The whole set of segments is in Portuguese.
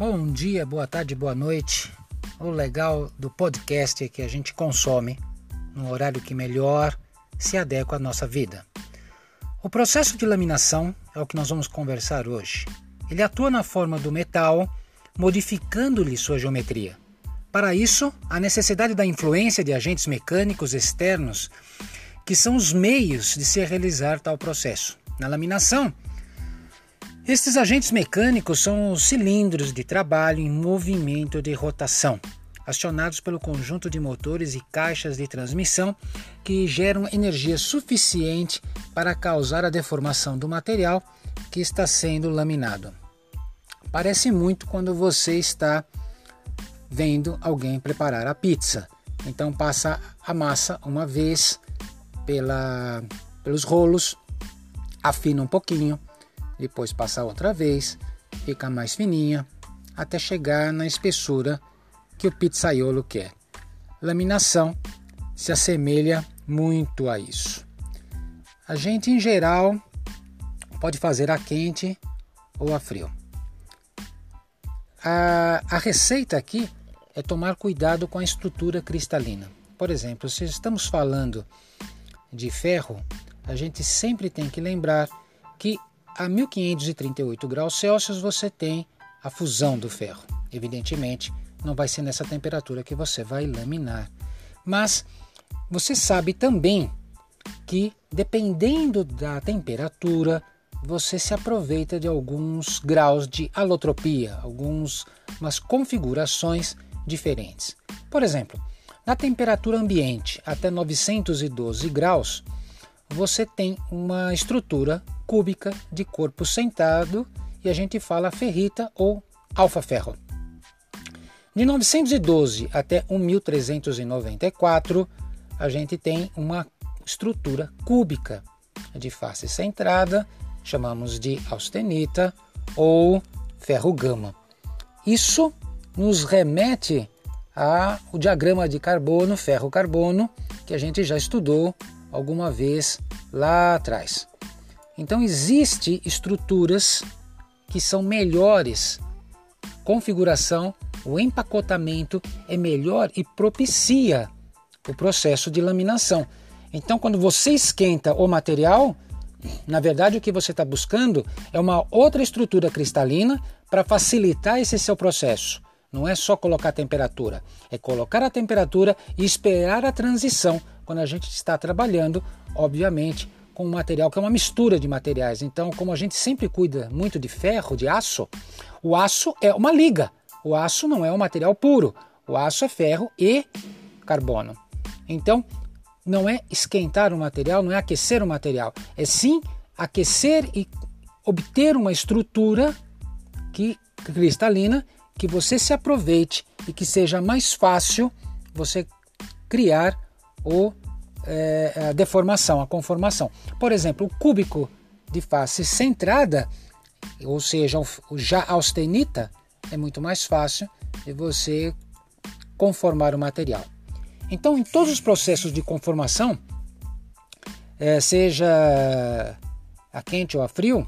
Bom dia, boa tarde, boa noite. O legal do podcast é que a gente consome num horário que melhor se adequa à nossa vida. O processo de laminação é o que nós vamos conversar hoje. Ele atua na forma do metal, modificando-lhe sua geometria. Para isso, há necessidade da influência de agentes mecânicos externos, que são os meios de se realizar tal processo. Na laminação, estes agentes mecânicos são os cilindros de trabalho em movimento de rotação, acionados pelo conjunto de motores e caixas de transmissão que geram energia suficiente para causar a deformação do material que está sendo laminado. Parece muito quando você está vendo alguém preparar a pizza. Então passa a massa uma vez pela, pelos rolos, afina um pouquinho, depois passa outra vez, fica mais fininha, até chegar na espessura que o pizzaiolo quer. Laminação se assemelha muito a isso. A gente, em geral, pode fazer a quente ou a frio. A, a receita aqui é tomar cuidado com a estrutura cristalina. Por exemplo, se estamos falando de ferro, a gente sempre tem que lembrar que a 1538 graus Celsius você tem a fusão do ferro. Evidentemente, não vai ser nessa temperatura que você vai laminar. Mas você sabe também que, dependendo da temperatura, você se aproveita de alguns graus de alotropia, algumas configurações diferentes. Por exemplo, na temperatura ambiente até 912 graus, você tem uma estrutura cúbica de corpo sentado e a gente fala ferrita ou alfa-ferro. De 912 até 1394, a gente tem uma estrutura cúbica de face centrada, chamamos de austenita ou ferro gama. Isso nos remete ao diagrama de carbono, ferro-carbono, que a gente já estudou alguma vez lá atrás. Então existe estruturas que são melhores, configuração, o empacotamento é melhor e propicia o processo de laminação. Então quando você esquenta o material, na verdade o que você está buscando é uma outra estrutura cristalina para facilitar esse seu processo. Não é só colocar a temperatura, é colocar a temperatura e esperar a transição quando a gente está trabalhando, obviamente, com um material que é uma mistura de materiais. Então, como a gente sempre cuida muito de ferro, de aço, o aço é uma liga. O aço não é um material puro. O aço é ferro e carbono. Então, não é esquentar o material, não é aquecer o material, é sim aquecer e obter uma estrutura que cristalina que você se aproveite e que seja mais fácil você criar o é, a deformação, a conformação. Por exemplo, o cúbico de face centrada, ou seja, o já austenita, é muito mais fácil de você conformar o material. Então, em todos os processos de conformação, é, seja a quente ou a frio,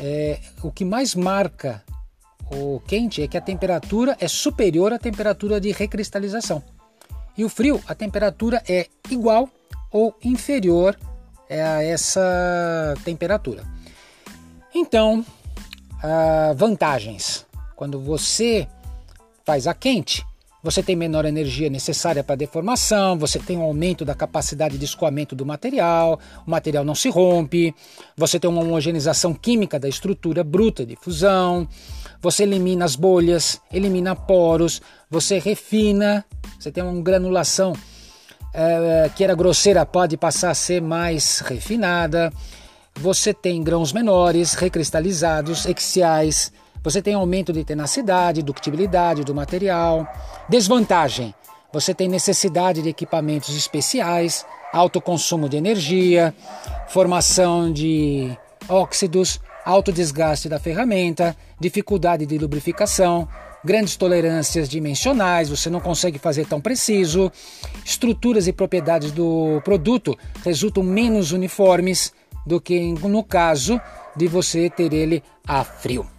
é, o que mais marca o quente é que a temperatura é superior à temperatura de recristalização. E o frio, a temperatura é igual ou inferior a essa temperatura. Então, vantagens. Quando você faz a quente, você tem menor energia necessária para deformação, você tem um aumento da capacidade de escoamento do material, o material não se rompe, você tem uma homogeneização química da estrutura bruta de fusão, você elimina as bolhas, elimina poros, você refina, você tem uma granulação é, que era grosseira pode passar a ser mais refinada. Você tem grãos menores, recristalizados, axiais. Você tem aumento de tenacidade, ductibilidade do material. Desvantagem: você tem necessidade de equipamentos especiais, alto consumo de energia, formação de óxidos, alto desgaste da ferramenta, dificuldade de lubrificação, grandes tolerâncias dimensionais, você não consegue fazer tão preciso, estruturas e propriedades do produto resultam menos uniformes do que no caso de você ter ele a frio.